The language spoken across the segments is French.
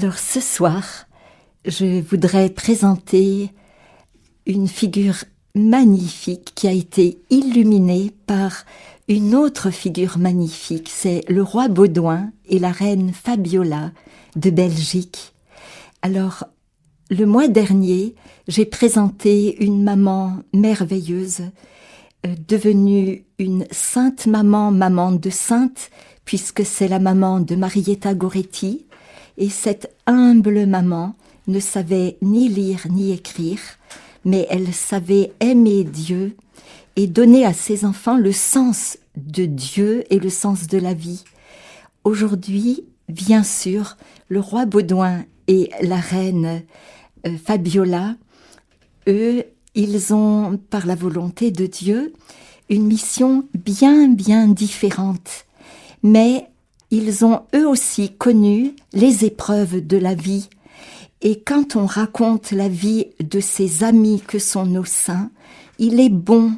Alors ce soir, je voudrais présenter une figure magnifique qui a été illuminée par une autre figure magnifique, c'est le roi Baudouin et la reine Fabiola de Belgique. Alors, le mois dernier, j'ai présenté une maman merveilleuse, euh, devenue une sainte maman, maman de sainte, puisque c'est la maman de Marietta Goretti, et cette humble maman ne savait ni lire ni écrire, mais elle savait aimer Dieu et donner à ses enfants le sens de Dieu et le sens de la vie. Aujourd'hui, bien sûr, le roi Baudouin et la reine euh, Fabiola, eux, ils ont, par la volonté de Dieu, une mission bien, bien différente. Mais ils ont eux aussi connu les épreuves de la vie. Et quand on raconte la vie de ces amis que sont nos saints, il est bon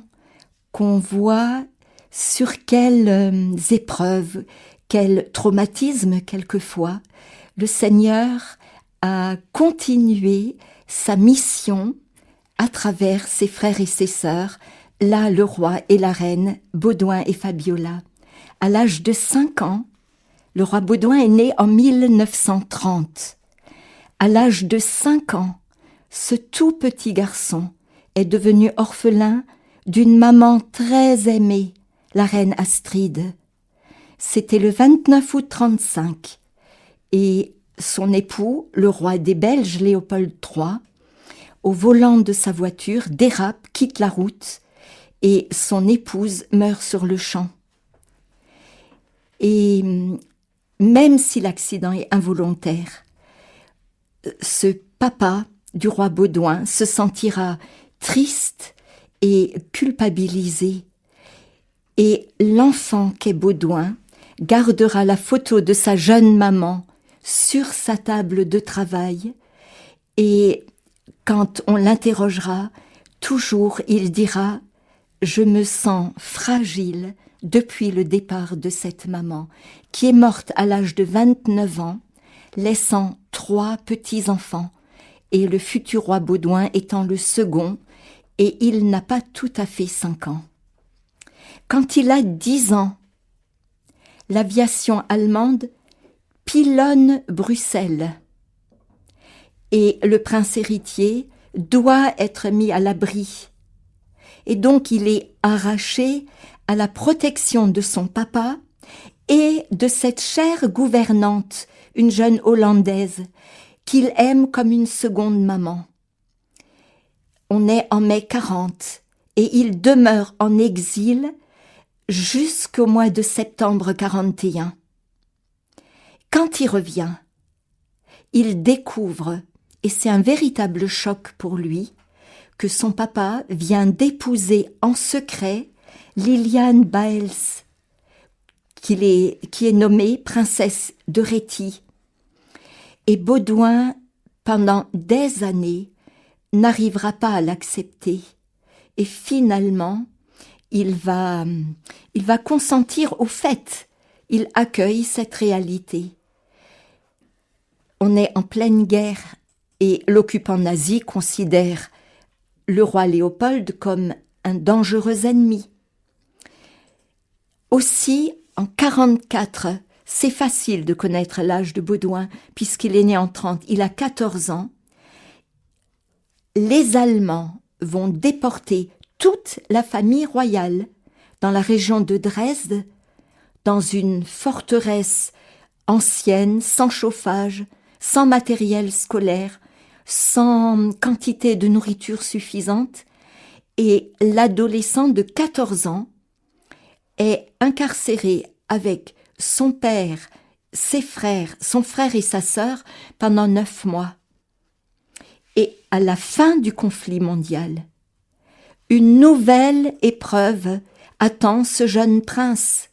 qu'on voit sur quelles euh, épreuves, quels traumatismes quelquefois, le Seigneur a continué sa mission à travers ses frères et ses sœurs, là le roi et la reine, Baudouin et Fabiola. À l'âge de cinq ans, le roi Baudouin est né en 1930. À l'âge de cinq ans, ce tout petit garçon est devenu orphelin d'une maman très aimée, la reine Astrid. C'était le 29 août 35 et son époux, le roi des Belges Léopold III, au volant de sa voiture, dérape, quitte la route et son épouse meurt sur le champ. Et même si l'accident est involontaire, ce papa du roi Baudouin se sentira triste et culpabilisé. Et l'enfant qu'est Baudouin gardera la photo de sa jeune maman sur sa table de travail et quand on l'interrogera, toujours il dira Je me sens fragile depuis le départ de cette maman, qui est morte à l'âge de 29 ans, laissant trois petits-enfants, et le futur roi Baudouin étant le second, et il n'a pas tout à fait cinq ans. Quand il a dix ans, l'aviation allemande pilonne Bruxelles, et le prince héritier doit être mis à l'abri. Et donc il est arraché à la protection de son papa et de cette chère gouvernante, une jeune Hollandaise, qu'il aime comme une seconde maman. On est en mai 40 et il demeure en exil jusqu'au mois de septembre 41. Quand il revient, il découvre, et c'est un véritable choc pour lui, que son papa vient d'épouser en secret Liliane Baels, qui est, nommée princesse de Réti. Et Baudouin, pendant des années, n'arrivera pas à l'accepter. Et finalement, il va, il va consentir au fait. Il accueille cette réalité. On est en pleine guerre et l'occupant nazi considère le roi Léopold comme un dangereux ennemi. Aussi, en 44, c'est facile de connaître l'âge de Baudouin puisqu'il est né en 30, il a 14 ans. Les Allemands vont déporter toute la famille royale dans la région de Dresde, dans une forteresse ancienne, sans chauffage, sans matériel scolaire, sans quantité de nourriture suffisante, et l'adolescent de 14 ans est incarcéré avec son père, ses frères, son frère et sa sœur pendant neuf mois. Et à la fin du conflit mondial, une nouvelle épreuve attend ce jeune prince.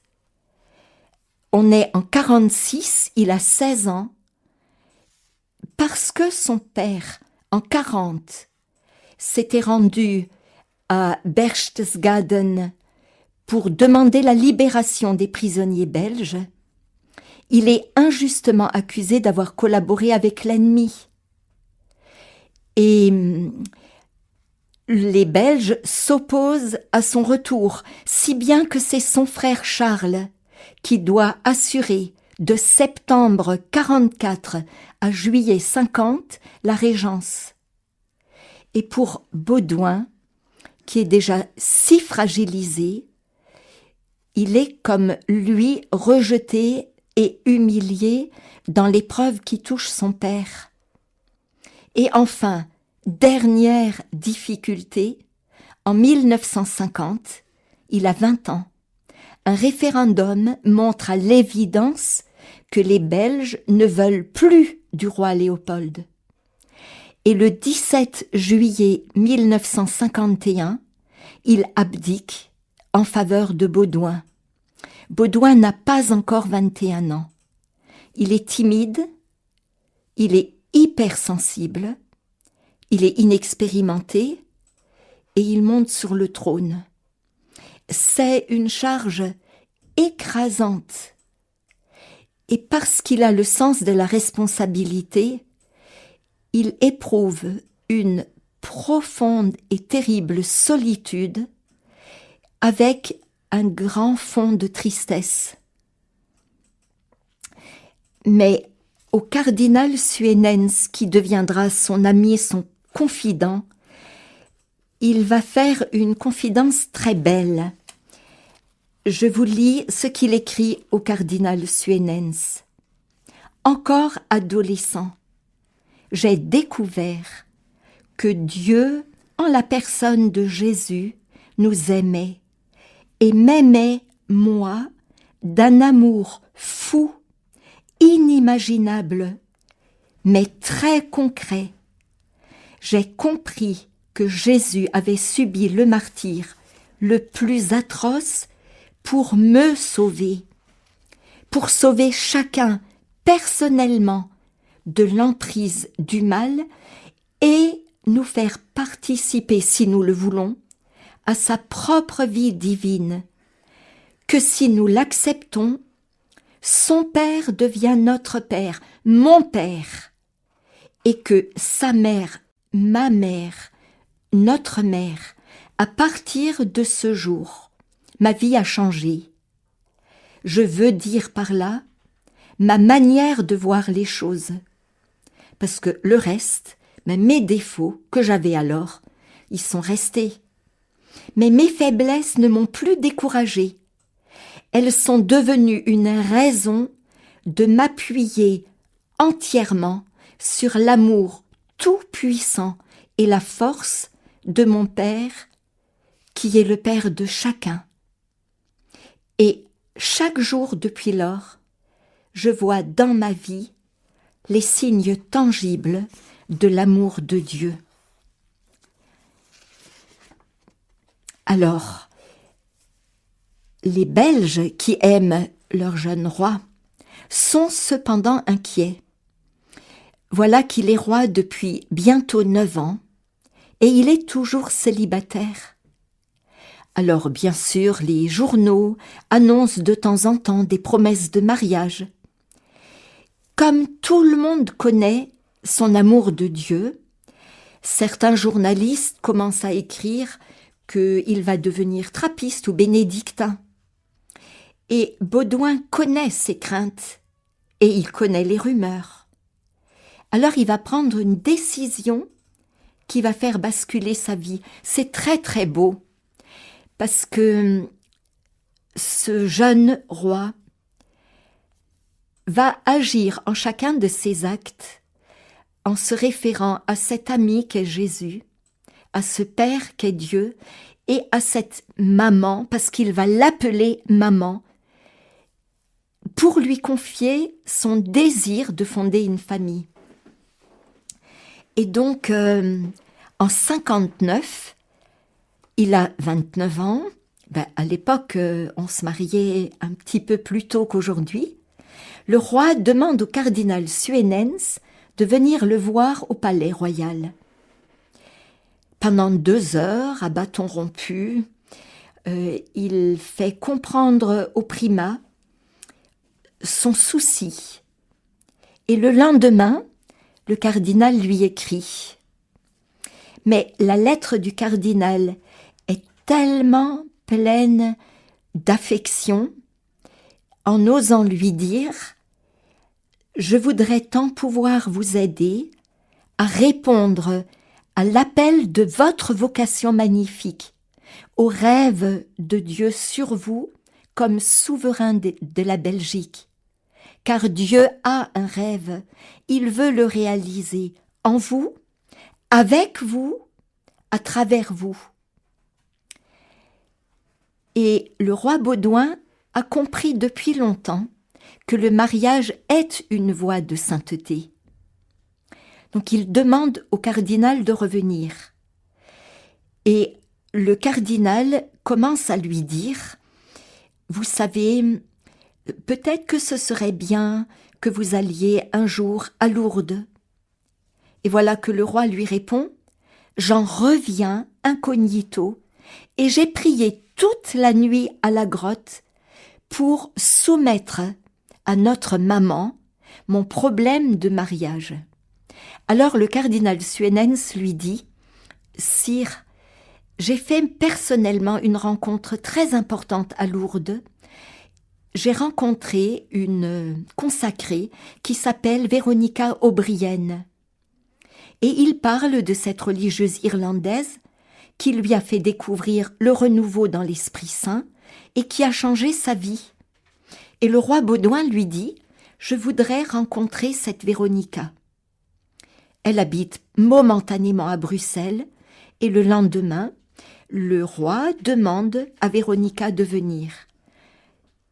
On est en 46, il a 16 ans, parce que son père, en 40, s'était rendu à Berchtesgaden pour demander la libération des prisonniers belges, il est injustement accusé d'avoir collaboré avec l'ennemi. Et hum, les Belges s'opposent à son retour, si bien que c'est son frère Charles qui doit assurer de septembre 44 à juillet 50 la régence. Et pour Baudouin, qui est déjà si fragilisé, il est comme lui rejeté et humilié dans l'épreuve qui touche son père. Et enfin, dernière difficulté, en 1950, il a 20 ans. Un référendum montre à l'évidence que les Belges ne veulent plus du roi Léopold. Et le 17 juillet 1951, il abdique en faveur de Baudouin. Baudouin n'a pas encore 21 ans. Il est timide, il est hypersensible, il est inexpérimenté et il monte sur le trône. C'est une charge écrasante. Et parce qu'il a le sens de la responsabilité, il éprouve une profonde et terrible solitude avec un grand fond de tristesse. Mais au cardinal Suenens, qui deviendra son ami et son confident, il va faire une confidence très belle. Je vous lis ce qu'il écrit au cardinal Suenens. Encore adolescent, j'ai découvert que Dieu, en la personne de Jésus, nous aimait et m'aimait, moi, d'un amour fou, inimaginable, mais très concret. J'ai compris que Jésus avait subi le martyr le plus atroce pour me sauver, pour sauver chacun personnellement de l'emprise du mal et nous faire participer, si nous le voulons, à sa propre vie divine, que si nous l'acceptons, son Père devient notre Père, mon Père, et que sa mère, ma mère, notre mère, à partir de ce jour, ma vie a changé. Je veux dire par là ma manière de voir les choses. Parce que le reste, mes défauts que j'avais alors, ils sont restés mais mes faiblesses ne m'ont plus découragée. Elles sont devenues une raison de m'appuyer entièrement sur l'amour tout-puissant et la force de mon Père, qui est le Père de chacun. Et chaque jour depuis lors, je vois dans ma vie les signes tangibles de l'amour de Dieu. Alors, les Belges qui aiment leur jeune roi sont cependant inquiets. Voilà qu'il est roi depuis bientôt neuf ans, et il est toujours célibataire. Alors bien sûr, les journaux annoncent de temps en temps des promesses de mariage. Comme tout le monde connaît son amour de Dieu, certains journalistes commencent à écrire qu'il va devenir trappiste ou bénédictin. Et Baudouin connaît ses craintes et il connaît les rumeurs. Alors il va prendre une décision qui va faire basculer sa vie. C'est très très beau parce que ce jeune roi va agir en chacun de ses actes en se référant à cet ami qu'est Jésus à ce Père qu'est Dieu et à cette maman, parce qu'il va l'appeler maman, pour lui confier son désir de fonder une famille. Et donc, euh, en 59, il a 29 ans. Ben, à l'époque, euh, on se mariait un petit peu plus tôt qu'aujourd'hui. Le roi demande au cardinal Suenens de venir le voir au palais royal pendant deux heures à bâton rompu. Euh, il fait comprendre au primat son souci. Et le lendemain, le cardinal lui écrit. Mais la lettre du cardinal est tellement pleine d'affection, en osant lui dire Je voudrais tant pouvoir vous aider à répondre à l'appel de votre vocation magnifique, au rêve de Dieu sur vous comme souverain de, de la Belgique. Car Dieu a un rêve, il veut le réaliser en vous, avec vous, à travers vous. Et le roi Baudouin a compris depuis longtemps que le mariage est une voie de sainteté. Donc il demande au cardinal de revenir. Et le cardinal commence à lui dire Vous savez, peut-être que ce serait bien que vous alliez un jour à Lourdes. Et voilà que le roi lui répond J'en reviens incognito, et j'ai prié toute la nuit à la grotte pour soumettre à notre maman mon problème de mariage. Alors le cardinal Suenens lui dit Sire, j'ai fait personnellement une rencontre très importante à Lourdes. J'ai rencontré une consacrée qui s'appelle Véronica O'Brien. Et il parle de cette religieuse irlandaise qui lui a fait découvrir le renouveau dans l'Esprit Saint et qui a changé sa vie. Et le roi Baudouin lui dit Je voudrais rencontrer cette Véronica. Elle habite momentanément à Bruxelles et le lendemain, le roi demande à Véronica de venir.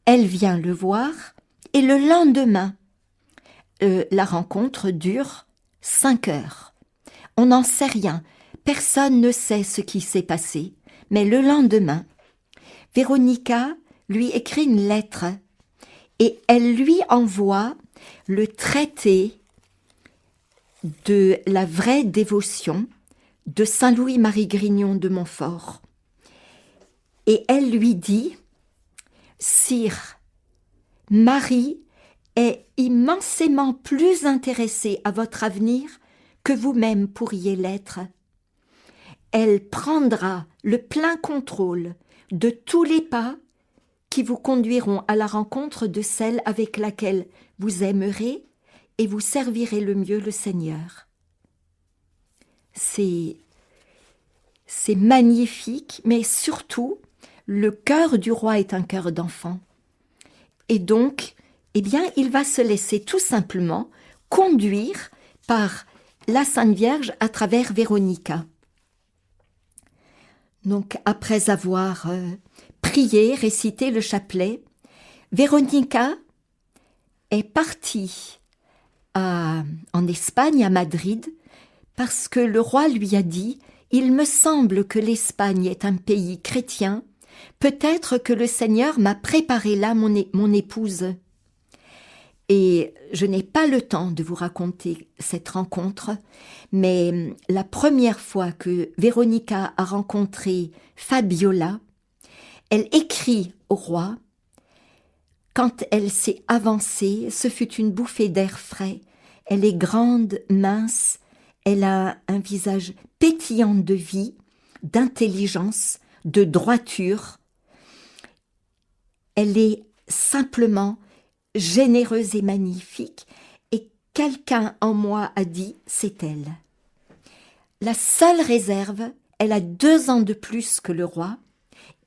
Elle vient le voir et le lendemain, euh, la rencontre dure cinq heures. On n'en sait rien, Personne ne sait ce qui s'est passé, mais le lendemain, Véronica lui écrit une lettre et elle lui envoie le traité de la vraie dévotion de Saint Louis-Marie Grignon de Montfort. Et elle lui dit Sire, Marie est immensément plus intéressée à votre avenir que vous-même pourriez l'être elle prendra le plein contrôle de tous les pas qui vous conduiront à la rencontre de celle avec laquelle vous aimerez et vous servirez le mieux le Seigneur. C'est c'est magnifique, mais surtout, le cœur du roi est un cœur d'enfant. Et donc, eh bien, il va se laisser tout simplement conduire par la Sainte Vierge à travers Véronica. Donc, après avoir euh, prié, récité le chapelet, Véronica est partie en Espagne, à Madrid, parce que le roi lui a dit Il me semble que l'Espagne est un pays chrétien, peut-être que le Seigneur m'a préparé là mon épouse. Et je n'ai pas le temps de vous raconter cette rencontre, mais la première fois que Véronica a rencontré Fabiola, elle écrit au roi Quand elle s'est avancée, ce fut une bouffée d'air frais. Elle est grande, mince, elle a un visage pétillant de vie, d'intelligence, de droiture. Elle est simplement généreuse et magnifique, et quelqu'un en moi a dit c'est elle. La seule réserve, elle a deux ans de plus que le roi,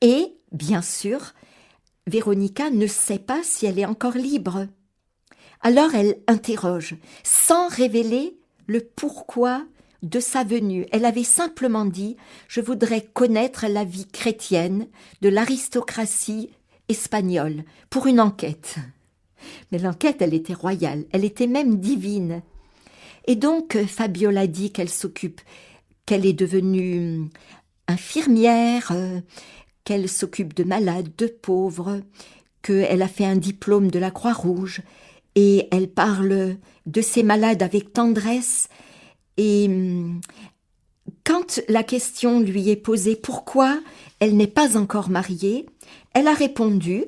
et, bien sûr, Véronica ne sait pas si elle est encore libre. Alors elle interroge, sans révéler le pourquoi de sa venue. Elle avait simplement dit Je voudrais connaître la vie chrétienne de l'aristocratie espagnole pour une enquête. Mais l'enquête, elle était royale, elle était même divine. Et donc, Fabiola dit qu'elle s'occupe, qu'elle est devenue hum, infirmière, euh, qu'elle s'occupe de malades, de pauvres, qu'elle a fait un diplôme de la Croix-Rouge, et elle parle de ces malades avec tendresse. Et hum, quand la question lui est posée pourquoi elle n'est pas encore mariée, elle a répondu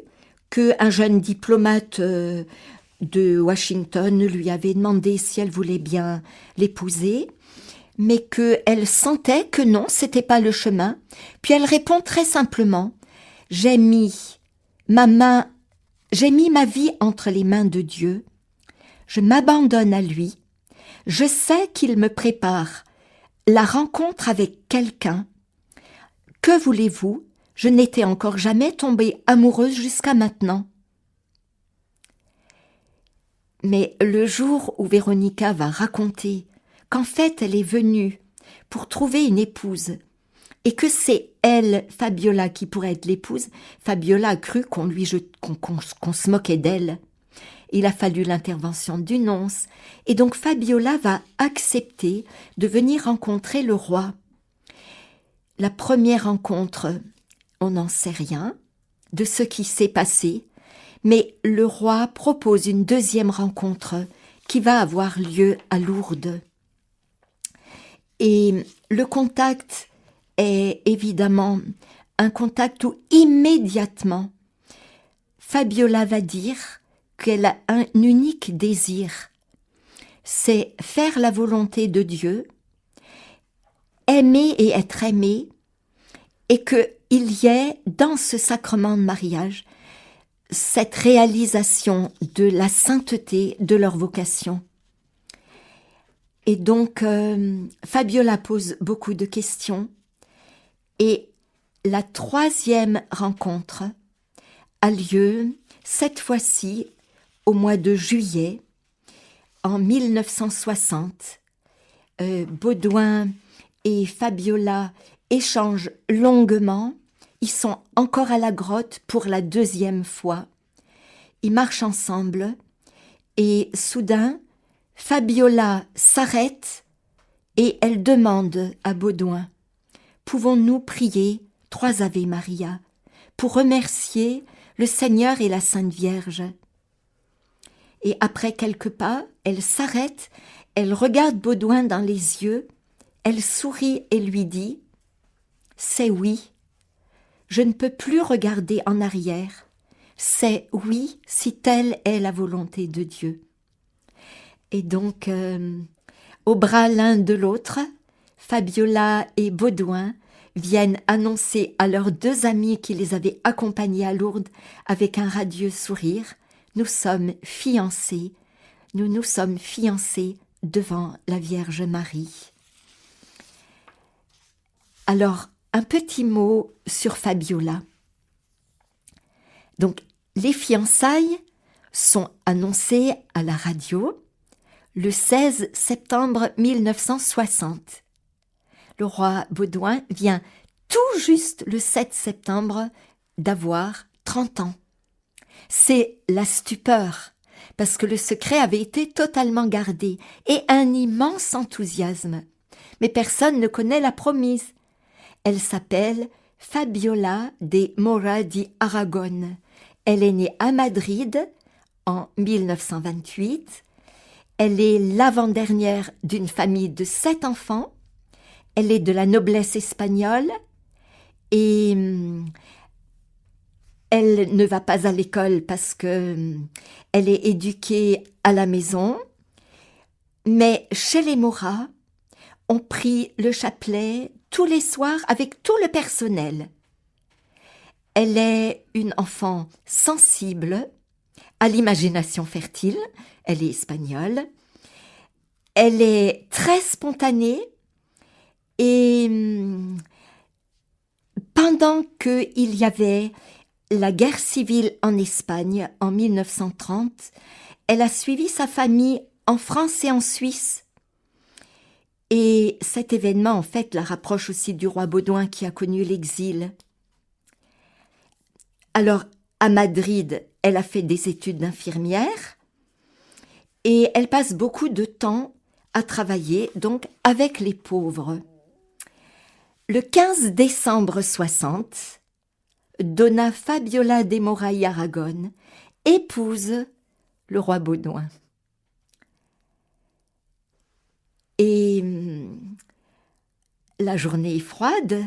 que un jeune diplomate euh, de Washington lui avait demandé si elle voulait bien l'épouser, mais qu'elle sentait que non, c'était pas le chemin. Puis elle répond très simplement J'ai mis ma main, j'ai mis ma vie entre les mains de Dieu. Je m'abandonne à lui. Je sais qu'il me prépare la rencontre avec quelqu'un. Que voulez-vous? Je n'étais encore jamais tombée amoureuse jusqu'à maintenant. Mais le jour où Véronica va raconter qu'en fait elle est venue pour trouver une épouse et que c'est elle, Fabiola, qui pourrait être l'épouse, Fabiola a cru qu'on lui qu'on se moquait d'elle. Il a fallu l'intervention du nonce, et donc Fabiola va accepter de venir rencontrer le roi. La première rencontre, on n'en sait rien de ce qui s'est passé, mais le roi propose une deuxième rencontre qui va avoir lieu à Lourdes. Et le contact est évidemment un contact où immédiatement Fabiola va dire qu'elle a un unique désir, c'est faire la volonté de Dieu, aimer et être aimé, et qu'il y ait dans ce sacrement de mariage cette réalisation de la sainteté de leur vocation. Et donc, euh, Fabiola pose beaucoup de questions. Et la troisième rencontre a lieu, cette fois-ci, au mois de juillet, en 1960. Euh, Baudouin et Fabiola échangent longuement ils sont encore à la grotte pour la deuxième fois. Ils marchent ensemble et soudain, Fabiola s'arrête et elle demande à Baudouin Pouvons-nous prier trois Ave Maria pour remercier le Seigneur et la Sainte Vierge? Et après quelques pas, elle s'arrête, elle regarde Baudouin dans les yeux, elle sourit et lui dit C'est oui, je ne peux plus regarder en arrière. C'est oui si telle est la volonté de Dieu. Et donc, euh, au bras l'un de l'autre, Fabiola et Baudouin viennent annoncer à leurs deux amis qui les avaient accompagnés à Lourdes avec un radieux sourire Nous sommes fiancés, nous nous sommes fiancés devant la Vierge Marie. Alors, un petit mot sur Fabiola. Donc, les fiançailles sont annoncées à la radio le 16 septembre 1960. Le roi Baudouin vient tout juste le 7 septembre d'avoir 30 ans. C'est la stupeur, parce que le secret avait été totalement gardé, et un immense enthousiasme. Mais personne ne connaît la promise. Elle s'appelle Fabiola de Mora di Aragon. Elle est née à Madrid en 1928. Elle est l'avant-dernière d'une famille de sept enfants. Elle est de la noblesse espagnole et hum, elle ne va pas à l'école parce que hum, elle est éduquée à la maison. Mais chez les Moras, on prie le chapelet tous les soirs avec tout le personnel. Elle est une enfant sensible, à l'imagination fertile, elle est espagnole, elle est très spontanée. Et hum, pendant qu'il y avait la guerre civile en Espagne en 1930, elle a suivi sa famille en France et en Suisse. Et cet événement, en fait, la rapproche aussi du roi Baudouin qui a connu l'exil. Alors, à Madrid, elle a fait des études d'infirmière et elle passe beaucoup de temps à travailler donc avec les pauvres. Le 15 décembre 60, Donna Fabiola de Moraille Aragon épouse le roi Baudouin. Et hum, la journée est froide,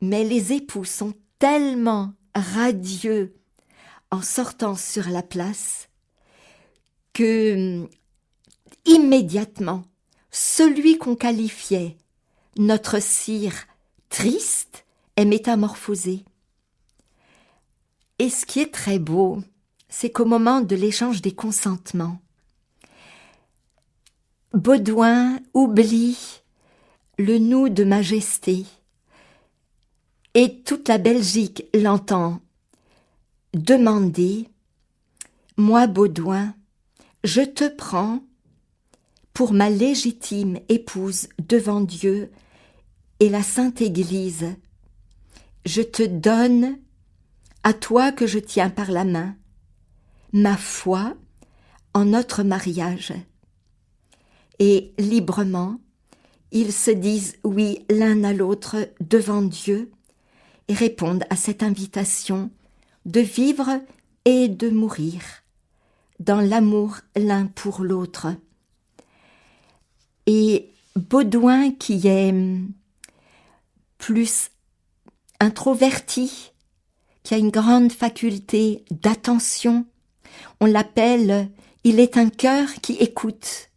mais les époux sont tellement radieux en sortant sur la place que immédiatement celui qu'on qualifiait notre cire triste est métamorphosé. Et ce qui est très beau, c'est qu'au moment de l'échange des consentements, Baudouin oublie le nous de majesté et toute la Belgique l'entend demander Moi, Baudouin, je te prends pour ma légitime épouse devant Dieu et la Sainte Église. Je te donne, à toi que je tiens par la main, ma foi en notre mariage. Et librement, ils se disent oui l'un à l'autre devant Dieu et répondent à cette invitation de vivre et de mourir dans l'amour l'un pour l'autre. Et Baudouin, qui est plus introverti, qui a une grande faculté d'attention, on l'appelle il est un cœur qui écoute.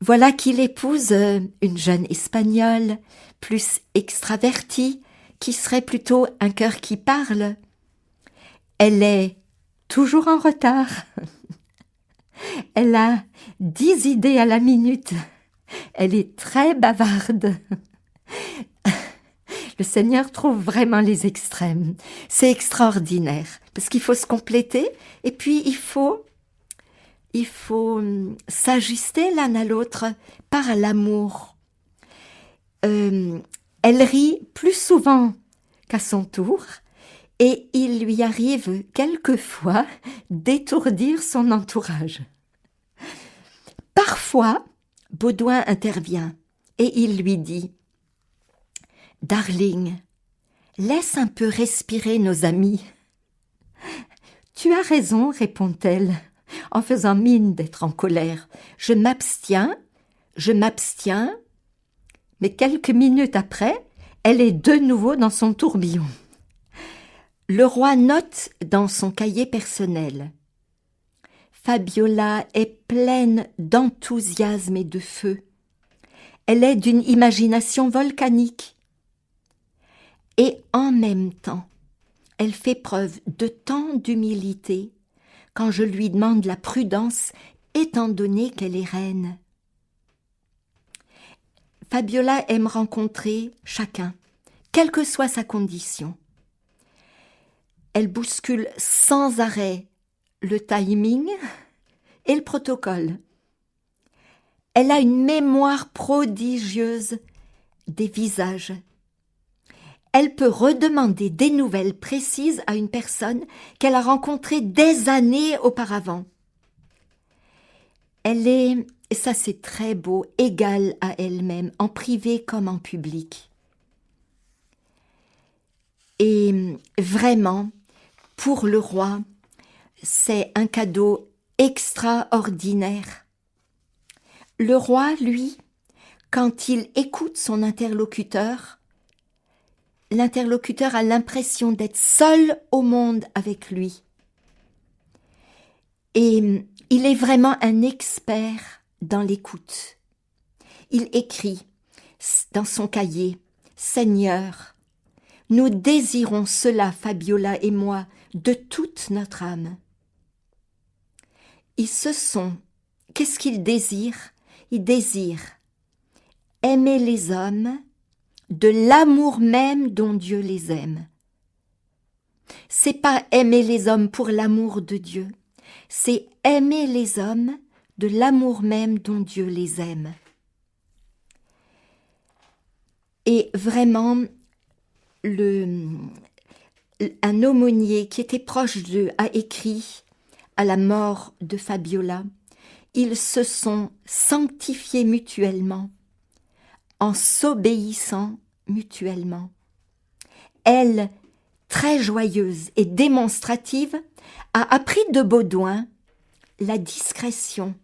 Voilà qu'il épouse une jeune espagnole, plus extravertie, qui serait plutôt un cœur qui parle. Elle est toujours en retard. Elle a dix idées à la minute. Elle est très bavarde. Le Seigneur trouve vraiment les extrêmes. C'est extraordinaire parce qu'il faut se compléter et puis il faut il faut hum, s'ajuster l'un à l'autre par l'amour. Euh, elle rit plus souvent qu'à son tour, et il lui arrive quelquefois d'étourdir son entourage. Parfois, Baudouin intervient et il lui dit Darling, laisse un peu respirer nos amis. Tu as raison, répond-elle, en faisant mine d'être en colère. Je m'abstiens, je m'abstiens, mais quelques minutes après, elle est de nouveau dans son tourbillon. Le roi note dans son cahier personnel. Fabiola est pleine d'enthousiasme et de feu. Elle est d'une imagination volcanique. Et en même temps, elle fait preuve de tant d'humilité quand je lui demande la prudence étant donné qu'elle est reine. Fabiola aime rencontrer chacun, quelle que soit sa condition. Elle bouscule sans arrêt le timing et le protocole. Elle a une mémoire prodigieuse des visages. Elle peut redemander des nouvelles précises à une personne qu'elle a rencontrée des années auparavant. Elle est et ça, c'est très beau, égale à elle-même, en privé comme en public. Et vraiment, pour le roi, c'est un cadeau extraordinaire. Le roi, lui, quand il écoute son interlocuteur, l'interlocuteur a l'impression d'être seul au monde avec lui. Et il est vraiment un expert dans l'écoute. Il écrit dans son cahier Seigneur, nous désirons cela, Fabiola et moi, de toute notre âme. Ils se sont. Qu'est-ce qu'ils désirent? Ils désirent aimer les hommes de l'amour même dont Dieu les aime. C'est pas aimer les hommes pour l'amour de Dieu, c'est aimer les hommes de l'amour même dont Dieu les aime. Et vraiment, le, un aumônier qui était proche d'eux a écrit à la mort de Fabiola, ils se sont sanctifiés mutuellement en s'obéissant mutuellement. Elle, très joyeuse et démonstrative, a appris de Baudouin la discrétion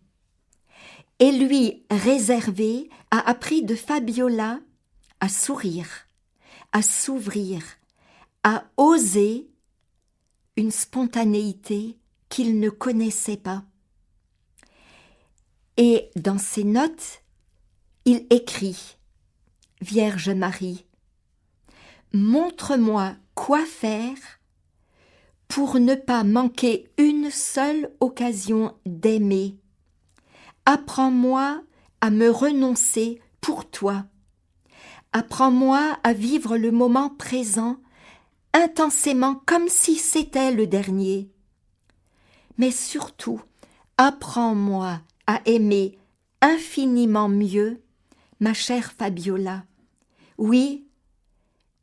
et lui réservé a appris de Fabiola à sourire, à s'ouvrir, à oser une spontanéité qu'il ne connaissait pas. Et dans ses notes, il écrit Vierge Marie, montre-moi quoi faire pour ne pas manquer une seule occasion d'aimer. Apprends-moi à me renoncer pour toi. Apprends-moi à vivre le moment présent intensément comme si c'était le dernier. Mais surtout, apprends-moi à aimer infiniment mieux ma chère Fabiola. Oui,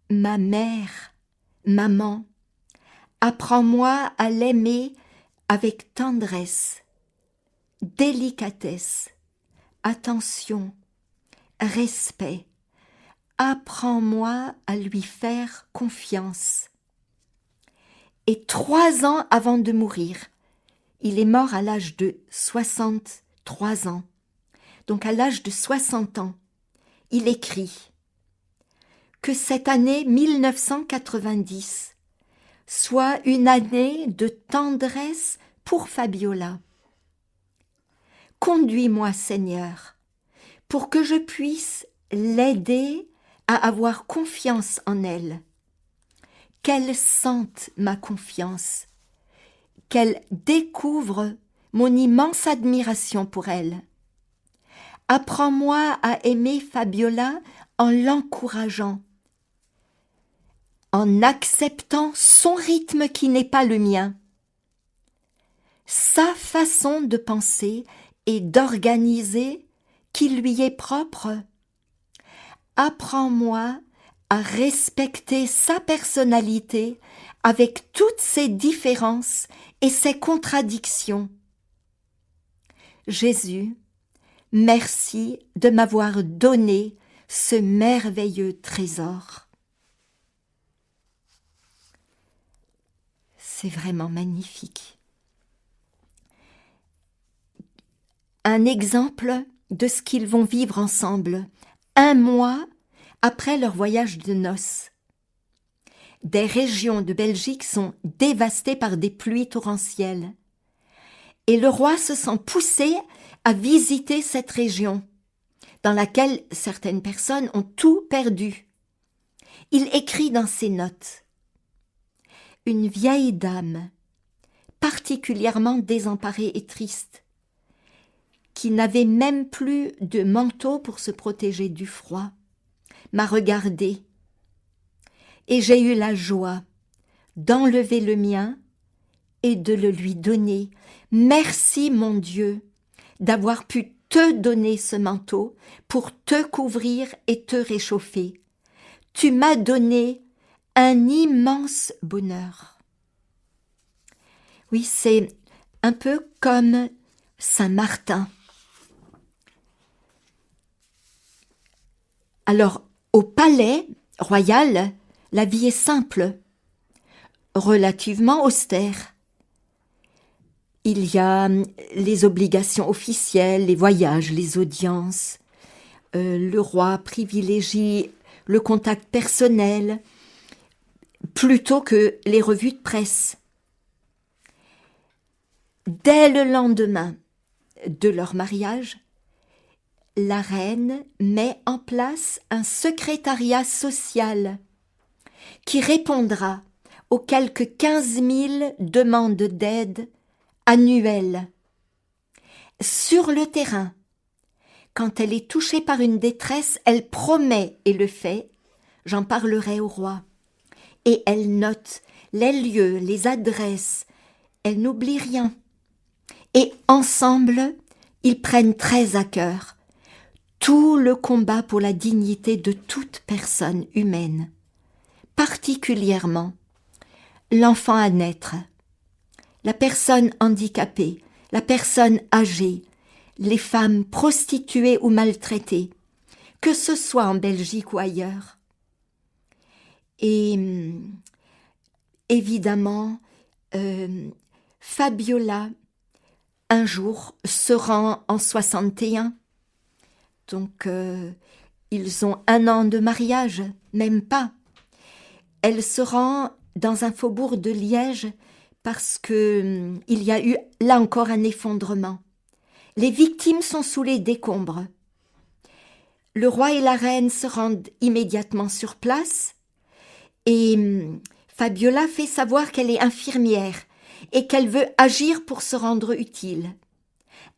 ma mère, maman, apprends-moi à l'aimer avec tendresse, délicatesse, attention, respect. Apprends-moi à lui faire confiance. Et trois ans avant de mourir, il est mort à l'âge de 63 ans. Donc à l'âge de 60 ans, il écrit que cette année 1990 soit une année de tendresse pour Fabiola. Conduis-moi, Seigneur, pour que je puisse l'aider à avoir confiance en elle, qu'elle sente ma confiance, qu'elle découvre mon immense admiration pour elle. Apprends-moi à aimer Fabiola en l'encourageant, en acceptant son rythme qui n'est pas le mien, sa façon de penser et d'organiser qui lui est propre. Apprends-moi à respecter sa personnalité avec toutes ses différences et ses contradictions. Jésus, merci de m'avoir donné ce merveilleux trésor. C'est vraiment magnifique. Un exemple de ce qu'ils vont vivre ensemble, un mois après leur voyage de noces. Des régions de Belgique sont dévastées par des pluies torrentielles. Et le roi se sent poussé à visiter cette région, dans laquelle certaines personnes ont tout perdu. Il écrit dans ses notes Une vieille dame, particulièrement désemparée et triste, qui n'avait même plus de manteau pour se protéger du froid, m'a regardé, et j'ai eu la joie d'enlever le mien et de le lui donner. Merci mon Dieu d'avoir pu te donner ce manteau pour te couvrir et te réchauffer. Tu m'as donné un immense bonheur. Oui, c'est un peu comme Saint Martin. Alors, au palais royal, la vie est simple, relativement austère. Il y a hum, les obligations officielles, les voyages, les audiences. Euh, le roi privilégie le contact personnel plutôt que les revues de presse. Dès le lendemain de leur mariage, la reine met en place un secrétariat social qui répondra aux quelques quinze mille demandes d'aide annuelles. Sur le terrain, quand elle est touchée par une détresse, elle promet et le fait, j'en parlerai au roi. Et elle note les lieux, les adresses, elle n'oublie rien. Et ensemble, ils prennent très à cœur tout le combat pour la dignité de toute personne humaine, particulièrement l'enfant à naître, la personne handicapée, la personne âgée, les femmes prostituées ou maltraitées, que ce soit en Belgique ou ailleurs. Et évidemment, euh, Fabiola, un jour, se rend en 61 donc, euh, ils ont un an de mariage, même pas. Elle se rend dans un faubourg de Liège parce que hum, il y a eu là encore un effondrement. Les victimes sont sous les décombres. Le roi et la reine se rendent immédiatement sur place et hum, Fabiola fait savoir qu'elle est infirmière et qu'elle veut agir pour se rendre utile.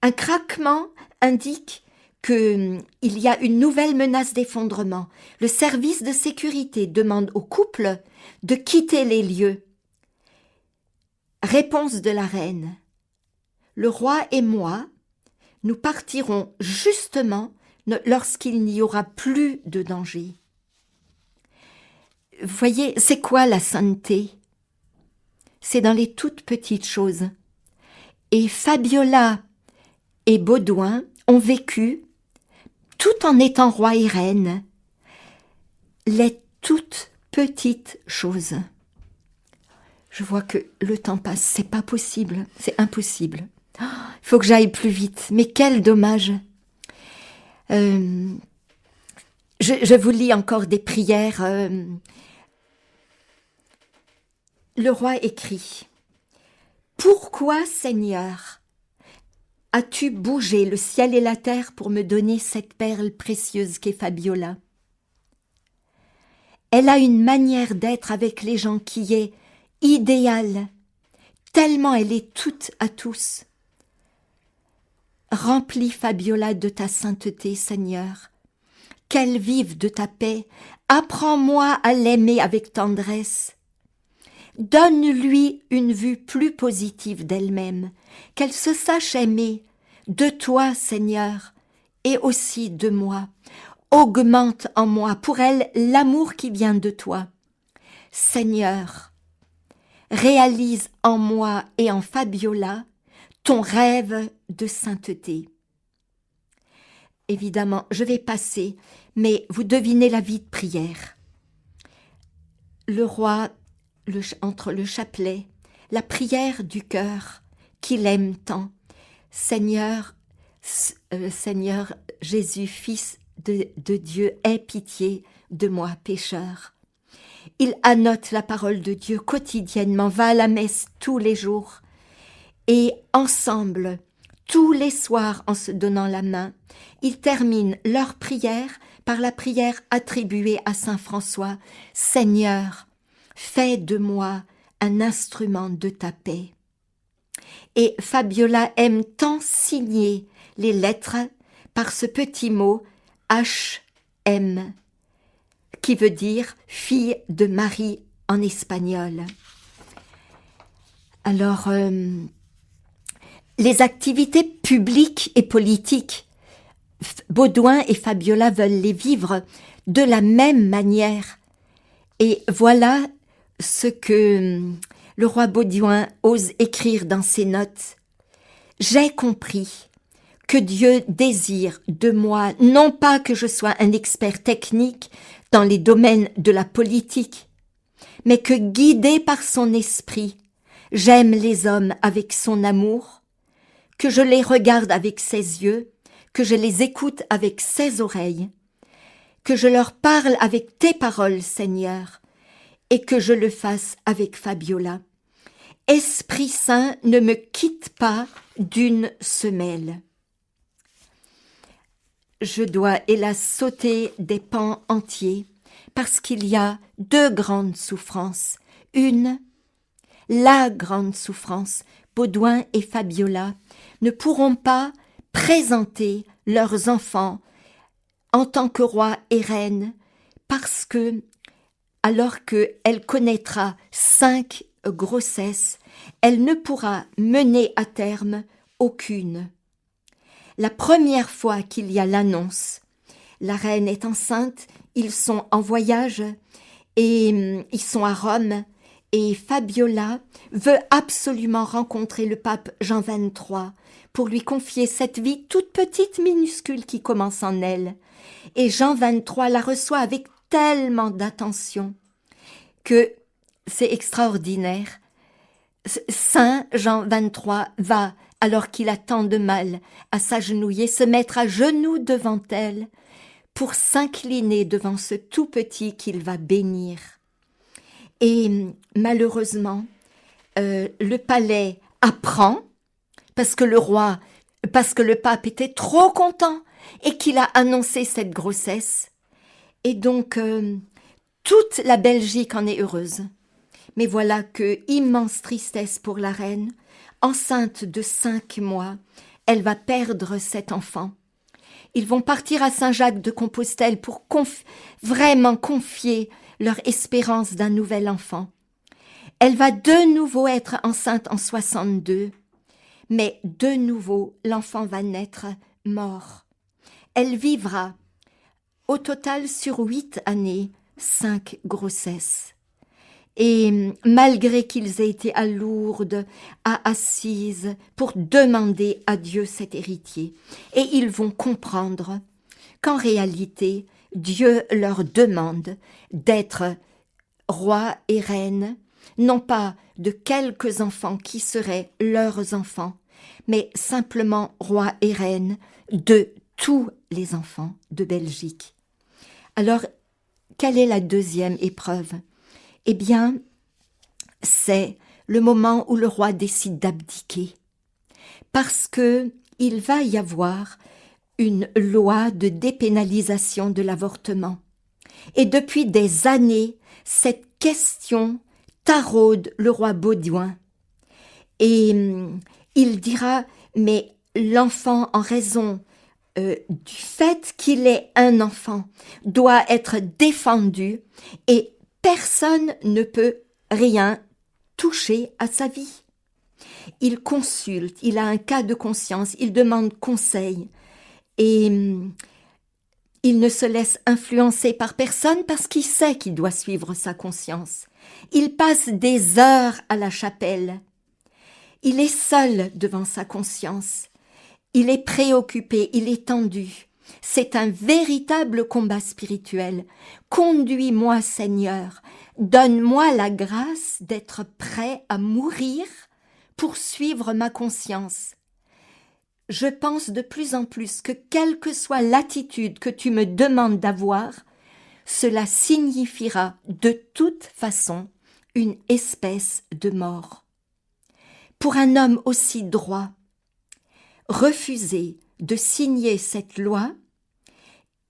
Un craquement indique qu'il hum, y a une nouvelle menace d'effondrement. Le service de sécurité demande au couple de quitter les lieux. Réponse de la reine. Le roi et moi, nous partirons justement lorsqu'il n'y aura plus de danger. Voyez, c'est quoi la sainteté? C'est dans les toutes petites choses. Et Fabiola et Baudouin ont vécu, tout en étant roi et reine, les toutes petites choses. Je vois que le temps passe, c'est pas possible, c'est impossible. Il faut que j'aille plus vite, mais quel dommage. Euh, je, vous lis encore des prières. Euh. le roi écrit Pourquoi, Seigneur, as-tu bougé le ciel et la terre pour me donner cette perle précieuse qu'est Fabiola? Elle a une manière d'être avec les gens qui est idéale, tellement elle est toute à tous. Remplis Fabiola de ta sainteté, Seigneur. Qu'elle vive de ta paix. Apprends-moi à l'aimer avec tendresse. Donne-lui une vue plus positive d'elle-même, qu'elle se sache aimer, de toi, Seigneur, et aussi de moi. Augmente en moi pour elle l'amour qui vient de toi. Seigneur, réalise en moi et en Fabiola ton rêve de sainteté. Évidemment, je vais passer, mais vous devinez la vie de prière. Le roi, entre le chapelet, la prière du cœur, qu'il aime tant. Seigneur, euh, Seigneur Jésus, Fils de, de Dieu, aie pitié de moi, pécheur. Il annote la parole de Dieu quotidiennement, va à la messe tous les jours, et ensemble, tous les soirs en se donnant la main, ils terminent leur prière par la prière attribuée à Saint François. Seigneur, fais de moi un instrument de ta paix. Et Fabiola aime tant signer les lettres par ce petit mot H-M qui veut dire fille de Marie en espagnol. Alors, euh, les activités publiques et politiques, Baudouin et Fabiola veulent les vivre de la même manière. Et voilà ce que hum, le roi Baudouin ose écrire dans ses notes. J'ai compris que Dieu désire de moi non pas que je sois un expert technique dans les domaines de la politique, mais que guidé par son esprit, j'aime les hommes avec son amour, que je les regarde avec ses yeux, que je les écoute avec ses oreilles, que je leur parle avec tes paroles, Seigneur, et que je le fasse avec Fabiola. Esprit Saint, ne me quitte pas d'une semelle je dois hélas sauter des pans entiers, parce qu'il y a deux grandes souffrances. Une, la grande souffrance, Baudouin et Fabiola ne pourront pas présenter leurs enfants en tant que roi et reine, parce que, alors qu'elle connaîtra cinq grossesses, elle ne pourra mener à terme aucune la première fois qu'il y a l'annonce. La reine est enceinte, ils sont en voyage et hum, ils sont à Rome et Fabiola veut absolument rencontrer le pape Jean XXIII pour lui confier cette vie toute petite minuscule qui commence en elle. Et Jean XXIII la reçoit avec tellement d'attention que c'est extraordinaire. Saint Jean XXIII va alors qu'il a tant de mal à s'agenouiller, se mettre à genoux devant elle, pour s'incliner devant ce tout petit qu'il va bénir. Et malheureusement, euh, le palais apprend, parce que le roi, parce que le pape était trop content et qu'il a annoncé cette grossesse. Et donc, euh, toute la Belgique en est heureuse. Mais voilà que immense tristesse pour la reine, enceinte de cinq mois, elle va perdre cet enfant. Ils vont partir à Saint-Jacques de Compostelle pour vraiment confier leur espérance d'un nouvel enfant. Elle va de nouveau être enceinte en 62, mais de nouveau l'enfant va naître mort. Elle vivra au total sur huit années cinq grossesses. Et malgré qu'ils aient été à Lourdes, à Assise, pour demander à Dieu cet héritier, et ils vont comprendre qu'en réalité, Dieu leur demande d'être roi et reine, non pas de quelques enfants qui seraient leurs enfants, mais simplement roi et reine de tous les enfants de Belgique. Alors, quelle est la deuxième épreuve? Eh bien, c'est le moment où le roi décide d'abdiquer, parce que il va y avoir une loi de dépénalisation de l'avortement. Et depuis des années, cette question taraude le roi Baudouin. Et hum, il dira, mais l'enfant, en raison euh, du fait qu'il est un enfant, doit être défendu et personne ne peut rien toucher à sa vie. Il consulte, il a un cas de conscience, il demande conseil et hum, il ne se laisse influencer par personne parce qu'il sait qu'il doit suivre sa conscience. Il passe des heures à la chapelle. Il est seul devant sa conscience. Il est préoccupé, il est tendu. C'est un véritable combat spirituel. Conduis-moi, Seigneur, donne-moi la grâce d'être prêt à mourir pour suivre ma conscience. Je pense de plus en plus que quelle que soit l'attitude que tu me demandes d'avoir, cela signifiera de toute façon une espèce de mort. Pour un homme aussi droit, refuser de signer cette loi,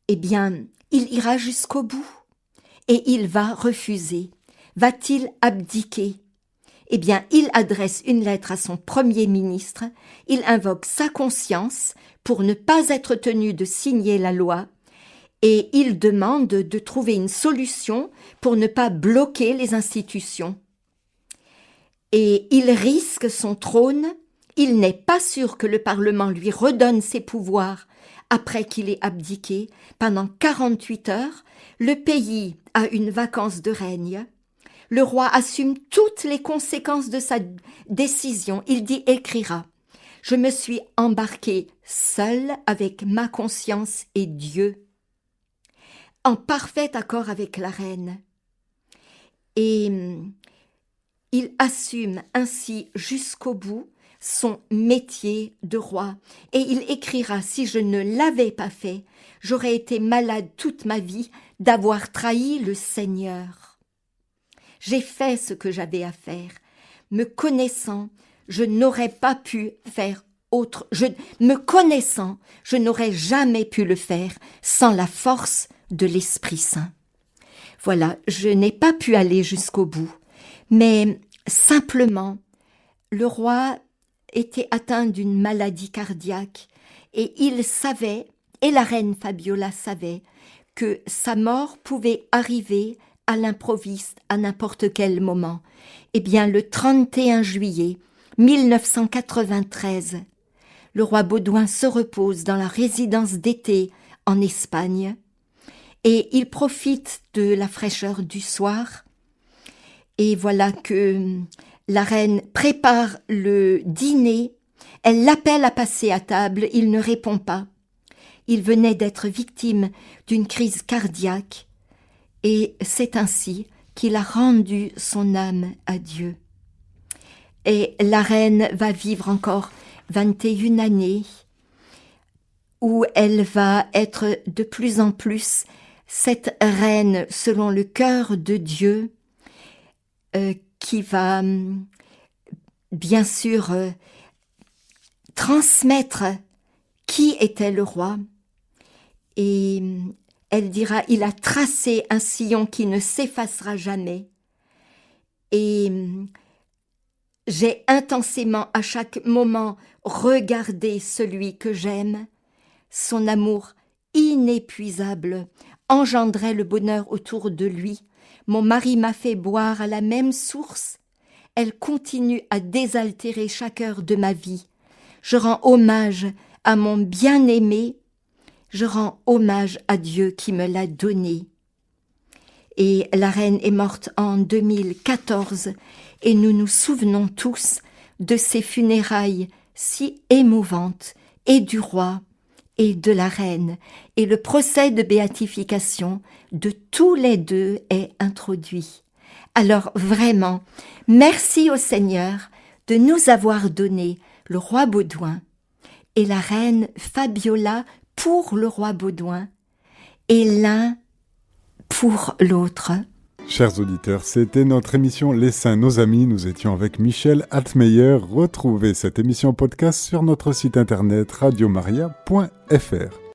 eh bien, il ira jusqu'au bout et il va refuser. Va-t-il abdiquer? Eh bien, il adresse une lettre à son premier ministre, il invoque sa conscience pour ne pas être tenu de signer la loi, et il demande de trouver une solution pour ne pas bloquer les institutions. Et il risque son trône il n'est pas sûr que le Parlement lui redonne ses pouvoirs après qu'il ait abdiqué. Pendant quarante-huit heures, le pays a une vacance de règne. Le roi assume toutes les conséquences de sa décision. Il dit écrira. Je me suis embarqué seul avec ma conscience et Dieu, en parfait accord avec la reine. Et hum, il assume ainsi jusqu'au bout son métier de roi, et il écrira Si je ne l'avais pas fait, j'aurais été malade toute ma vie d'avoir trahi le Seigneur. J'ai fait ce que j'avais à faire. Me connaissant, je n'aurais pas pu faire autre. Je, me connaissant, je n'aurais jamais pu le faire sans la force de l'Esprit Saint. Voilà, je n'ai pas pu aller jusqu'au bout, mais simplement, le roi était atteint d'une maladie cardiaque et il savait, et la reine Fabiola savait, que sa mort pouvait arriver à l'improviste à n'importe quel moment. Eh bien, le 31 juillet 1993, le roi Baudouin se repose dans la résidence d'été en Espagne et il profite de la fraîcheur du soir. Et voilà que la reine prépare le dîner, elle l'appelle à passer à table, il ne répond pas. Il venait d'être victime d'une crise cardiaque, et c'est ainsi qu'il a rendu son âme à Dieu. Et la reine va vivre encore vingt et une années, où elle va être de plus en plus cette reine selon le cœur de Dieu, euh, qui va hum, bien sûr euh, transmettre qui était le roi. Et elle dira, il a tracé un sillon qui ne s'effacera jamais. Et j'ai intensément à chaque moment regardé celui que j'aime. Son amour inépuisable engendrait le bonheur autour de lui. Mon mari m'a fait boire à la même source. Elle continue à désaltérer chaque heure de ma vie. Je rends hommage à mon bien-aimé. Je rends hommage à Dieu qui me l'a donné. Et la reine est morte en 2014 et nous nous souvenons tous de ces funérailles si émouvantes et du roi et de la reine, et le procès de béatification de tous les deux est introduit. Alors vraiment, merci au Seigneur de nous avoir donné le roi Baudouin et la reine Fabiola pour le roi Baudouin, et l'un pour l'autre. Chers auditeurs, c'était notre émission Les Saints, nos amis. Nous étions avec Michel Altmeyer. Retrouvez cette émission podcast sur notre site internet radiomaria.fr.